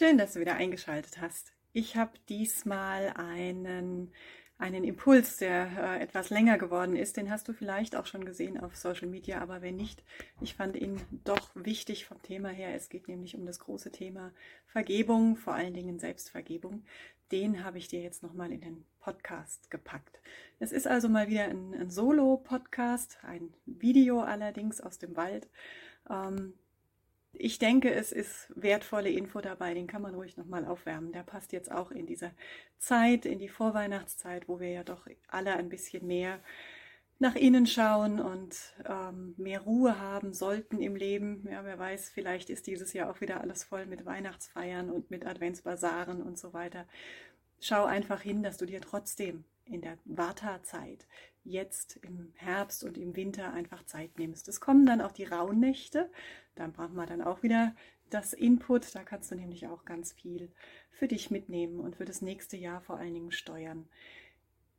Schön, dass du wieder eingeschaltet hast. Ich habe diesmal einen, einen Impuls, der äh, etwas länger geworden ist. Den hast du vielleicht auch schon gesehen auf Social Media, aber wenn nicht, ich fand ihn doch wichtig vom Thema her. Es geht nämlich um das große Thema Vergebung, vor allen Dingen Selbstvergebung. Den habe ich dir jetzt nochmal in den Podcast gepackt. Es ist also mal wieder ein, ein Solo-Podcast, ein Video allerdings aus dem Wald. Ähm, ich denke, es ist wertvolle Info dabei, den kann man ruhig nochmal aufwärmen. Der passt jetzt auch in diese Zeit, in die Vorweihnachtszeit, wo wir ja doch alle ein bisschen mehr nach innen schauen und ähm, mehr Ruhe haben sollten im Leben. Ja, wer weiß, vielleicht ist dieses Jahr auch wieder alles voll mit Weihnachtsfeiern und mit Adventsbasaren und so weiter. Schau einfach hin, dass du dir trotzdem in der Wartezeit jetzt im Herbst und im Winter einfach Zeit nimmst. Es kommen dann auch die Rauhnächte, dann braucht man dann auch wieder das Input, da kannst du nämlich auch ganz viel für dich mitnehmen und für das nächste Jahr vor allen Dingen steuern.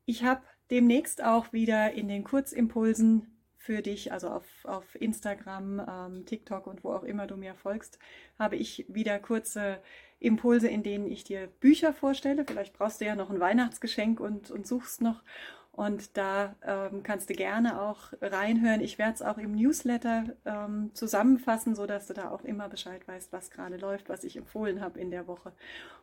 Ich habe demnächst auch wieder in den Kurzimpulsen für dich, also auf, auf Instagram, ähm, TikTok und wo auch immer du mir folgst, habe ich wieder kurze Impulse, in denen ich dir Bücher vorstelle. Vielleicht brauchst du ja noch ein Weihnachtsgeschenk und, und suchst noch. Und da ähm, kannst du gerne auch reinhören. Ich werde es auch im Newsletter ähm, zusammenfassen, sodass du da auch immer Bescheid weißt, was gerade läuft, was ich empfohlen habe in der Woche.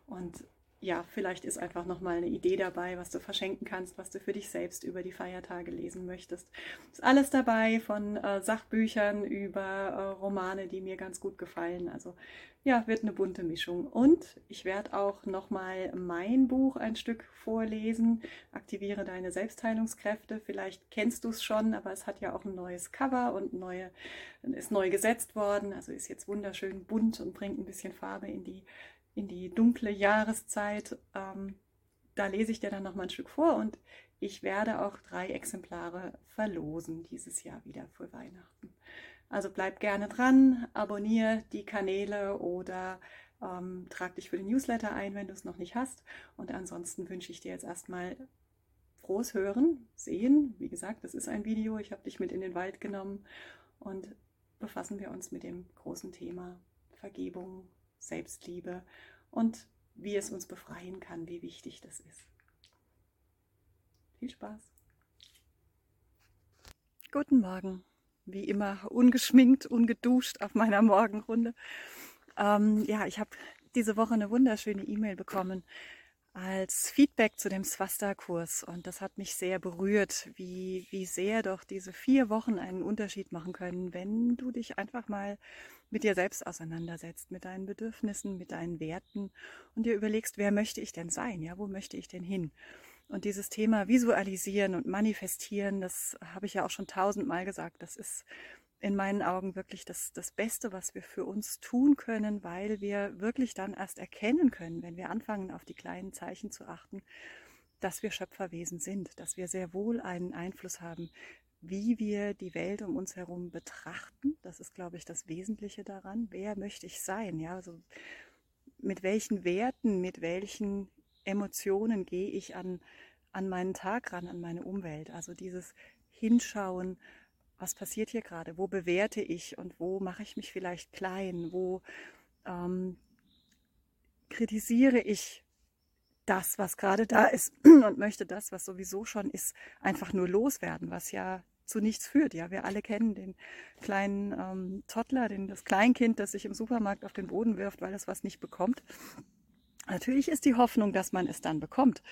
Und ja, vielleicht ist einfach nochmal eine Idee dabei, was du verschenken kannst, was du für dich selbst über die Feiertage lesen möchtest. Ist alles dabei, von äh, Sachbüchern über äh, Romane, die mir ganz gut gefallen. Also ja, wird eine bunte Mischung. Und ich werde auch nochmal mein Buch ein Stück vorlesen. Aktiviere deine Selbstheilungskräfte. Vielleicht kennst du es schon, aber es hat ja auch ein neues Cover und neue, ist neu gesetzt worden. Also ist jetzt wunderschön bunt und bringt ein bisschen Farbe in die in die dunkle Jahreszeit. Ähm, da lese ich dir dann noch mal ein Stück vor und ich werde auch drei Exemplare verlosen dieses Jahr wieder für Weihnachten. Also bleib gerne dran, abonniere die Kanäle oder ähm, trag dich für den Newsletter ein, wenn du es noch nicht hast. Und ansonsten wünsche ich dir jetzt erstmal frohes Hören, Sehen. Wie gesagt, das ist ein Video. Ich habe dich mit in den Wald genommen und befassen wir uns mit dem großen Thema Vergebung, Selbstliebe und wie es uns befreien kann, wie wichtig das ist. Viel Spaß. Guten Morgen. Wie immer ungeschminkt, ungeduscht auf meiner Morgenrunde. Ähm, ja, ich habe diese Woche eine wunderschöne E-Mail bekommen als Feedback zu dem Swasta-Kurs. Und das hat mich sehr berührt, wie, wie sehr doch diese vier Wochen einen Unterschied machen können, wenn du dich einfach mal mit dir selbst auseinandersetzt, mit deinen Bedürfnissen, mit deinen Werten und dir überlegst, wer möchte ich denn sein? Ja, wo möchte ich denn hin? Und dieses Thema Visualisieren und Manifestieren, das habe ich ja auch schon tausendmal gesagt, das ist in meinen Augen wirklich das, das Beste, was wir für uns tun können, weil wir wirklich dann erst erkennen können, wenn wir anfangen, auf die kleinen Zeichen zu achten, dass wir Schöpferwesen sind, dass wir sehr wohl einen Einfluss haben, wie wir die Welt um uns herum betrachten. Das ist, glaube ich, das Wesentliche daran. Wer möchte ich sein? Ja, also mit welchen Werten, mit welchen Emotionen gehe ich an, an meinen Tag ran, an meine Umwelt? Also dieses Hinschauen, was passiert hier gerade? Wo bewerte ich und wo mache ich mich vielleicht klein? Wo ähm, kritisiere ich das, was gerade da ist und möchte das, was sowieso schon ist, einfach nur loswerden, was ja zu nichts führt. Ja, wir alle kennen den kleinen ähm, Toddler, den, das Kleinkind, das sich im Supermarkt auf den Boden wirft, weil es was nicht bekommt. Natürlich ist die Hoffnung, dass man es dann bekommt.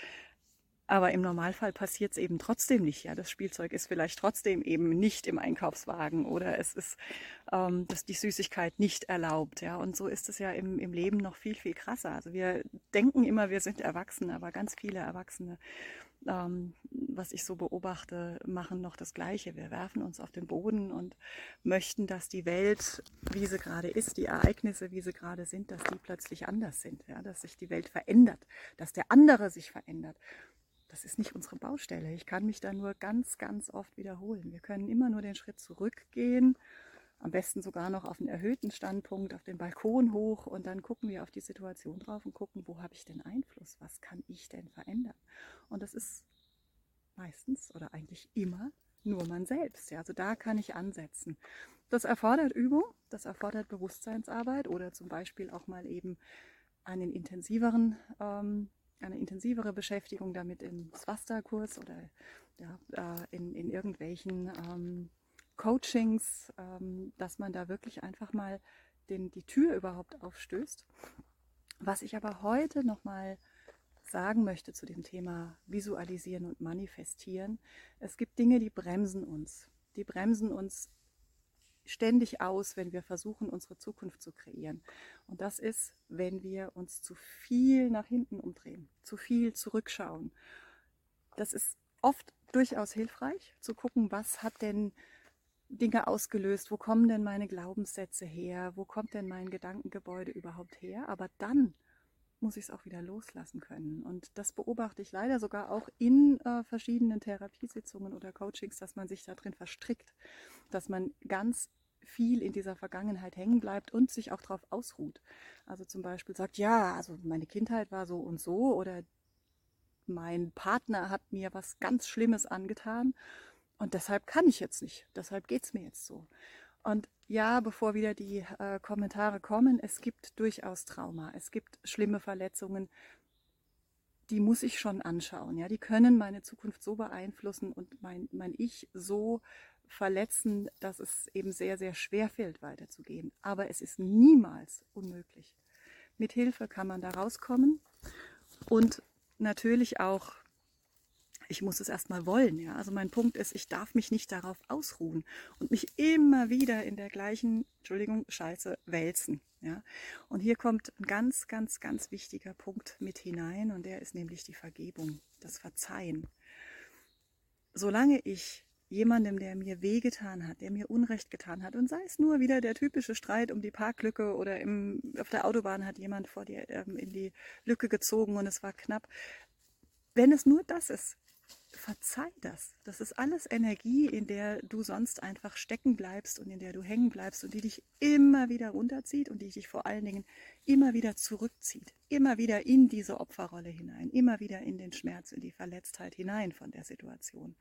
Aber im Normalfall passiert es eben trotzdem nicht. Ja, das Spielzeug ist vielleicht trotzdem eben nicht im Einkaufswagen oder es ist ähm, dass die Süßigkeit nicht erlaubt. Ja, und so ist es ja im, im Leben noch viel viel krasser. Also wir denken immer, wir sind erwachsen, aber ganz viele Erwachsene ähm, was ich so beobachte, machen noch das Gleiche. Wir werfen uns auf den Boden und möchten, dass die Welt, wie sie gerade ist, die Ereignisse, wie sie gerade sind, dass die plötzlich anders sind, ja, dass sich die Welt verändert, dass der andere sich verändert. Das ist nicht unsere Baustelle. Ich kann mich da nur ganz, ganz oft wiederholen. Wir können immer nur den Schritt zurückgehen, am besten sogar noch auf einen erhöhten Standpunkt, auf den Balkon hoch und dann gucken wir auf die Situation drauf und gucken, wo habe ich denn Einfluss? Was kann ich denn verändern? Und das ist meistens oder eigentlich immer nur man selbst. Ja, also da kann ich ansetzen. Das erfordert Übung, das erfordert Bewusstseinsarbeit oder zum Beispiel auch mal eben einen intensiveren, ähm, eine intensivere Beschäftigung damit im Swasta-Kurs oder ja, äh, in, in irgendwelchen ähm, Coachings, ähm, dass man da wirklich einfach mal den, die Tür überhaupt aufstößt. Was ich aber heute nochmal mal sagen möchte zu dem Thema Visualisieren und Manifestieren. Es gibt Dinge, die bremsen uns. Die bremsen uns ständig aus, wenn wir versuchen, unsere Zukunft zu kreieren. Und das ist, wenn wir uns zu viel nach hinten umdrehen, zu viel zurückschauen. Das ist oft durchaus hilfreich, zu gucken, was hat denn Dinge ausgelöst, wo kommen denn meine Glaubenssätze her, wo kommt denn mein Gedankengebäude überhaupt her. Aber dann muss ich es auch wieder loslassen können. Und das beobachte ich leider sogar auch in äh, verschiedenen Therapiesitzungen oder Coachings, dass man sich da drin verstrickt, dass man ganz viel in dieser Vergangenheit hängen bleibt und sich auch darauf ausruht. Also zum Beispiel sagt, ja, also meine Kindheit war so und so oder mein Partner hat mir was ganz Schlimmes angetan und deshalb kann ich jetzt nicht, deshalb geht es mir jetzt so. Und ja, bevor wieder die äh, Kommentare kommen, es gibt durchaus Trauma, es gibt schlimme Verletzungen, die muss ich schon anschauen. Ja, die können meine Zukunft so beeinflussen und mein, mein Ich so verletzen, dass es eben sehr, sehr schwer fällt, weiterzugehen. Aber es ist niemals unmöglich. Mit Hilfe kann man da rauskommen und natürlich auch ich muss es erstmal wollen. Ja? Also mein Punkt ist, ich darf mich nicht darauf ausruhen und mich immer wieder in der gleichen, Entschuldigung, Scheiße wälzen. Ja? Und hier kommt ein ganz, ganz, ganz wichtiger Punkt mit hinein und der ist nämlich die Vergebung, das Verzeihen. Solange ich jemandem, der mir wehgetan hat, der mir Unrecht getan hat, und sei es nur wieder der typische Streit um die Parklücke oder im, auf der Autobahn hat jemand vor dir ähm, in die Lücke gezogen und es war knapp. Wenn es nur das ist, verzeih das. Das ist alles Energie, in der du sonst einfach stecken bleibst und in der du hängen bleibst und die dich immer wieder runterzieht und die dich vor allen Dingen immer wieder zurückzieht. Immer wieder in diese Opferrolle hinein, immer wieder in den Schmerz, in die Verletztheit hinein von der Situation.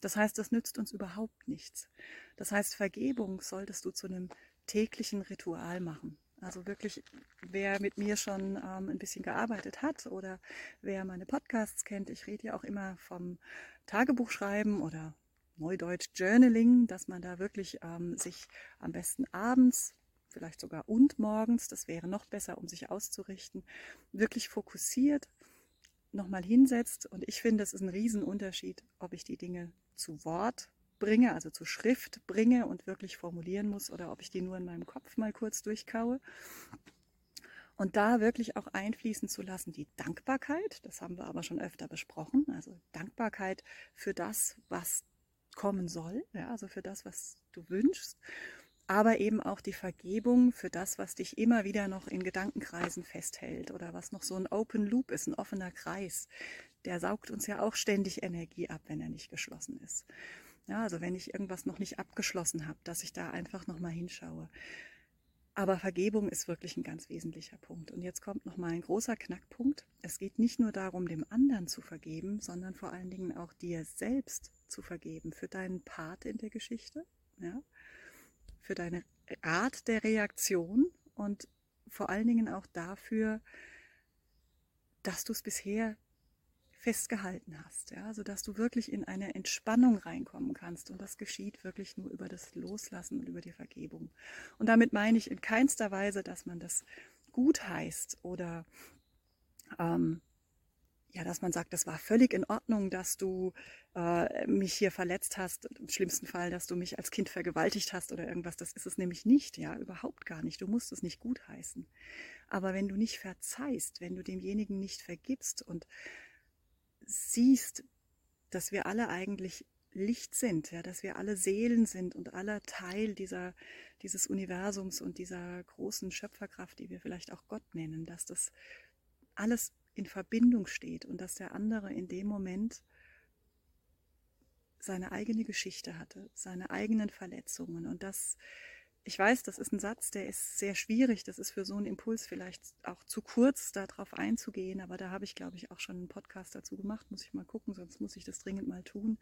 Das heißt, das nützt uns überhaupt nichts. Das heißt, Vergebung solltest du zu einem täglichen Ritual machen. Also wirklich, wer mit mir schon ähm, ein bisschen gearbeitet hat oder wer meine Podcasts kennt, ich rede ja auch immer vom Tagebuchschreiben oder Neudeutsch Journaling, dass man da wirklich ähm, sich am besten abends, vielleicht sogar und morgens, das wäre noch besser, um sich auszurichten, wirklich fokussiert nochmal hinsetzt. Und ich finde, es ist ein Riesenunterschied, ob ich die Dinge zu Wort bringe, also zu Schrift bringe und wirklich formulieren muss oder ob ich die nur in meinem Kopf mal kurz durchkaue. Und da wirklich auch einfließen zu lassen, die Dankbarkeit, das haben wir aber schon öfter besprochen, also Dankbarkeit für das, was kommen soll, ja, also für das, was du wünschst, aber eben auch die Vergebung für das, was dich immer wieder noch in Gedankenkreisen festhält oder was noch so ein Open Loop ist, ein offener Kreis. Der saugt uns ja auch ständig Energie ab, wenn er nicht geschlossen ist. Ja, also wenn ich irgendwas noch nicht abgeschlossen habe, dass ich da einfach nochmal hinschaue. Aber Vergebung ist wirklich ein ganz wesentlicher Punkt. Und jetzt kommt nochmal ein großer Knackpunkt. Es geht nicht nur darum, dem anderen zu vergeben, sondern vor allen Dingen auch dir selbst zu vergeben für deinen Part in der Geschichte, ja, für deine Art der Reaktion und vor allen Dingen auch dafür, dass du es bisher festgehalten hast, ja, sodass du wirklich in eine Entspannung reinkommen kannst. Und das geschieht wirklich nur über das Loslassen und über die Vergebung. Und damit meine ich in keinster Weise, dass man das gut heißt oder ähm, ja, dass man sagt, das war völlig in Ordnung, dass du äh, mich hier verletzt hast, im schlimmsten Fall, dass du mich als Kind vergewaltigt hast oder irgendwas. Das ist es nämlich nicht, ja, überhaupt gar nicht. Du musst es nicht gut heißen. Aber wenn du nicht verzeihst, wenn du demjenigen nicht vergibst und siehst, dass wir alle eigentlich Licht sind, ja, dass wir alle Seelen sind und alle Teil dieser, dieses Universums und dieser großen Schöpferkraft, die wir vielleicht auch Gott nennen, dass das alles in Verbindung steht und dass der andere in dem Moment seine eigene Geschichte hatte, seine eigenen Verletzungen und das ich weiß, das ist ein Satz, der ist sehr schwierig. Das ist für so einen Impuls vielleicht auch zu kurz, darauf einzugehen. Aber da habe ich, glaube ich, auch schon einen Podcast dazu gemacht. Muss ich mal gucken, sonst muss ich das dringend mal tun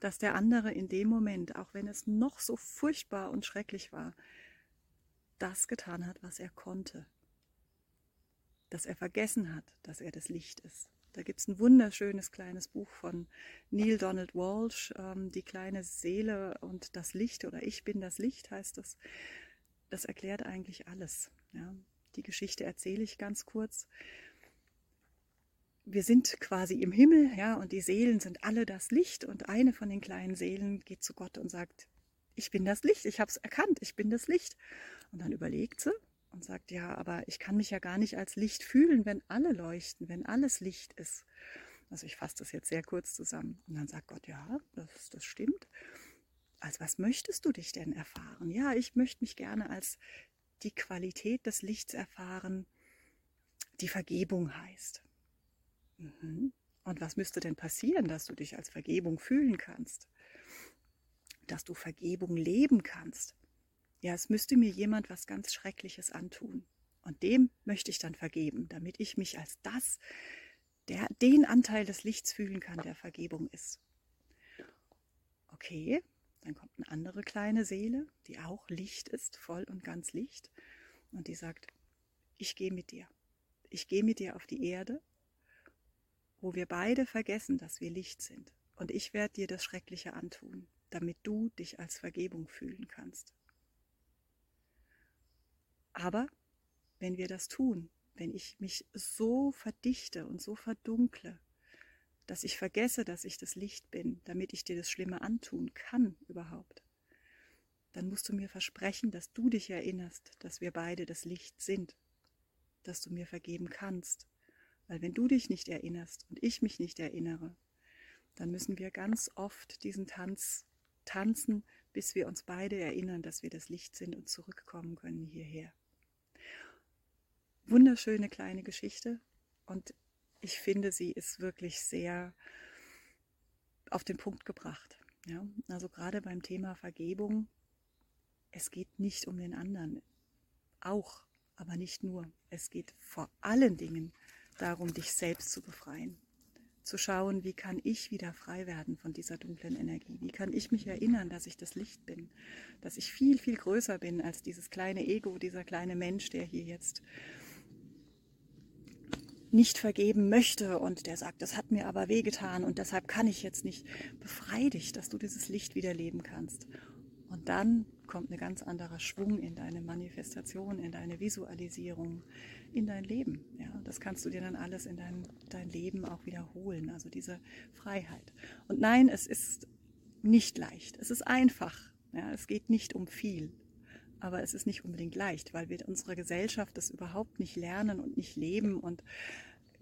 dass der andere in dem Moment, auch wenn es noch so furchtbar und schrecklich war, das getan hat, was er konnte. Dass er vergessen hat, dass er das Licht ist. Da gibt es ein wunderschönes kleines Buch von Neil Donald Walsh, ähm, Die kleine Seele und das Licht oder Ich bin das Licht heißt das. Das erklärt eigentlich alles. Ja. Die Geschichte erzähle ich ganz kurz wir sind quasi im Himmel, ja, und die Seelen sind alle das Licht und eine von den kleinen Seelen geht zu Gott und sagt, ich bin das Licht, ich habe es erkannt, ich bin das Licht. Und dann überlegt sie und sagt, ja, aber ich kann mich ja gar nicht als Licht fühlen, wenn alle leuchten, wenn alles Licht ist. Also ich fasse das jetzt sehr kurz zusammen. Und dann sagt Gott, ja, das, das stimmt. Also was möchtest du dich denn erfahren? Ja, ich möchte mich gerne als die Qualität des Lichts erfahren, die Vergebung heißt. Mhm. Und was müsste denn passieren, dass du dich als Vergebung fühlen kannst? Dass du Vergebung leben kannst? Ja, es müsste mir jemand was ganz Schreckliches antun. Und dem möchte ich dann vergeben, damit ich mich als das, der, den Anteil des Lichts fühlen kann, der Vergebung ist. Okay, dann kommt eine andere kleine Seele, die auch Licht ist, voll und ganz Licht. Und die sagt, ich gehe mit dir. Ich gehe mit dir auf die Erde wo wir beide vergessen, dass wir Licht sind. Und ich werde dir das Schreckliche antun, damit du dich als Vergebung fühlen kannst. Aber wenn wir das tun, wenn ich mich so verdichte und so verdunkle, dass ich vergesse, dass ich das Licht bin, damit ich dir das Schlimme antun kann überhaupt, dann musst du mir versprechen, dass du dich erinnerst, dass wir beide das Licht sind, dass du mir vergeben kannst weil wenn du dich nicht erinnerst und ich mich nicht erinnere, dann müssen wir ganz oft diesen Tanz tanzen, bis wir uns beide erinnern, dass wir das Licht sind und zurückkommen können hierher. Wunderschöne kleine Geschichte und ich finde, sie ist wirklich sehr auf den Punkt gebracht. Ja? Also gerade beim Thema Vergebung, es geht nicht um den anderen, auch, aber nicht nur. Es geht vor allen Dingen um darum, dich selbst zu befreien. Zu schauen, wie kann ich wieder frei werden von dieser dunklen Energie? Wie kann ich mich erinnern, dass ich das Licht bin? Dass ich viel, viel größer bin als dieses kleine Ego, dieser kleine Mensch, der hier jetzt nicht vergeben möchte und der sagt, das hat mir aber wehgetan und deshalb kann ich jetzt nicht. Befrei dich, dass du dieses Licht wieder leben kannst. Und dann kommt ein ganz anderer Schwung in deine Manifestation, in deine Visualisierung, in dein Leben. Ja, das kannst du dir dann alles in dein, dein Leben auch wiederholen, also diese Freiheit. Und nein, es ist nicht leicht. Es ist einfach. Ja, es geht nicht um viel. Aber es ist nicht unbedingt leicht, weil wir in unserer Gesellschaft das überhaupt nicht lernen und nicht leben und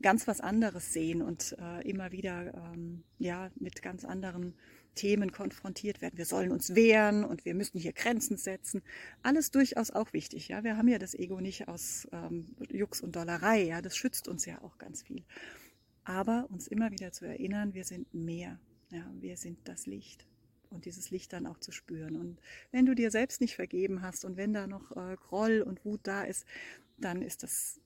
ganz was anderes sehen und äh, immer wieder ähm, ja mit ganz anderen Themen konfrontiert werden. Wir sollen uns wehren und wir müssen hier Grenzen setzen. Alles durchaus auch wichtig. Ja, wir haben ja das Ego nicht aus ähm, Jux und Dollerei. Ja, das schützt uns ja auch ganz viel. Aber uns immer wieder zu erinnern, wir sind mehr. Ja, wir sind das Licht und dieses Licht dann auch zu spüren. Und wenn du dir selbst nicht vergeben hast und wenn da noch äh, Groll und Wut da ist, dann ist das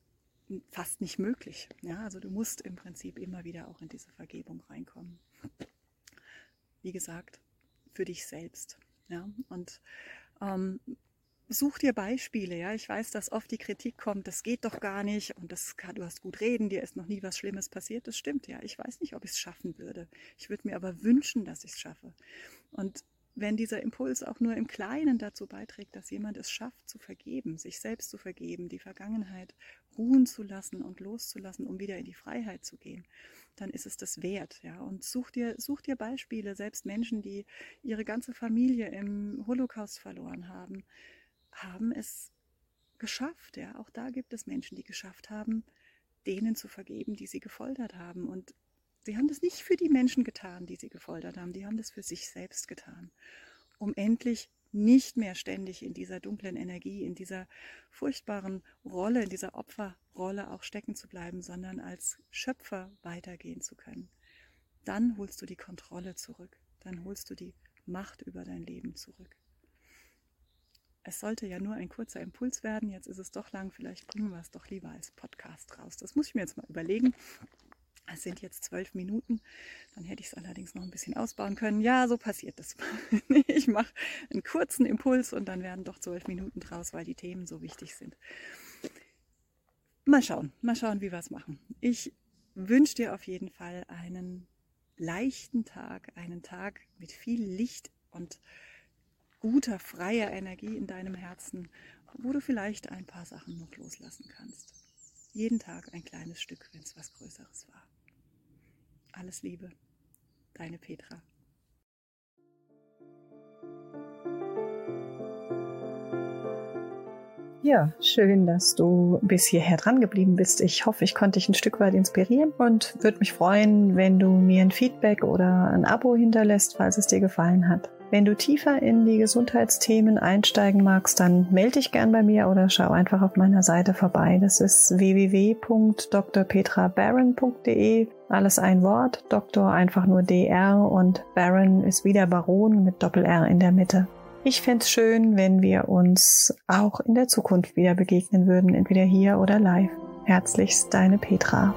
fast nicht möglich. Ja, also du musst im Prinzip immer wieder auch in diese Vergebung reinkommen wie gesagt, für dich selbst. Ja? Und ähm, such dir Beispiele. Ja, ich weiß, dass oft die Kritik kommt, das geht doch gar nicht und das du hast gut reden, dir ist noch nie was Schlimmes passiert. Das stimmt ja. Ich weiß nicht, ob ich es schaffen würde. Ich würde mir aber wünschen, dass ich es schaffe. Und wenn dieser Impuls auch nur im Kleinen dazu beiträgt, dass jemand es schafft zu vergeben, sich selbst zu vergeben, die Vergangenheit ruhen zu lassen und loszulassen, um wieder in die Freiheit zu gehen, dann ist es das wert. Ja? Und such dir, such dir Beispiele, selbst Menschen, die ihre ganze Familie im Holocaust verloren haben, haben es geschafft. Ja? Auch da gibt es Menschen, die geschafft haben, denen zu vergeben, die sie gefoltert haben. Und Sie haben das nicht für die Menschen getan, die sie gefoltert haben, die haben das für sich selbst getan, um endlich nicht mehr ständig in dieser dunklen Energie, in dieser furchtbaren Rolle, in dieser Opferrolle auch stecken zu bleiben, sondern als Schöpfer weitergehen zu können. Dann holst du die Kontrolle zurück, dann holst du die Macht über dein Leben zurück. Es sollte ja nur ein kurzer Impuls werden, jetzt ist es doch lang, vielleicht bringen wir es doch lieber als Podcast raus. Das muss ich mir jetzt mal überlegen. Es sind jetzt zwölf Minuten. Dann hätte ich es allerdings noch ein bisschen ausbauen können. Ja, so passiert das. ich mache einen kurzen Impuls und dann werden doch zwölf Minuten draus, weil die Themen so wichtig sind. Mal schauen, mal schauen, wie wir es machen. Ich wünsche dir auf jeden Fall einen leichten Tag, einen Tag mit viel Licht und guter, freier Energie in deinem Herzen, wo du vielleicht ein paar Sachen noch loslassen kannst. Jeden Tag ein kleines Stück, wenn es was Größeres war. Alles Liebe, deine Petra. Ja, schön, dass du bis hierher dran geblieben bist. Ich hoffe, ich konnte dich ein Stück weit inspirieren und würde mich freuen, wenn du mir ein Feedback oder ein Abo hinterlässt, falls es dir gefallen hat. Wenn du tiefer in die Gesundheitsthemen einsteigen magst, dann melde dich gern bei mir oder schau einfach auf meiner Seite vorbei. Das ist www.drpetrabaron.de. Alles ein Wort, Doktor einfach nur DR und Baron ist wieder Baron mit Doppel R in der Mitte. Ich fände es schön, wenn wir uns auch in der Zukunft wieder begegnen würden, entweder hier oder live. Herzlichst deine Petra.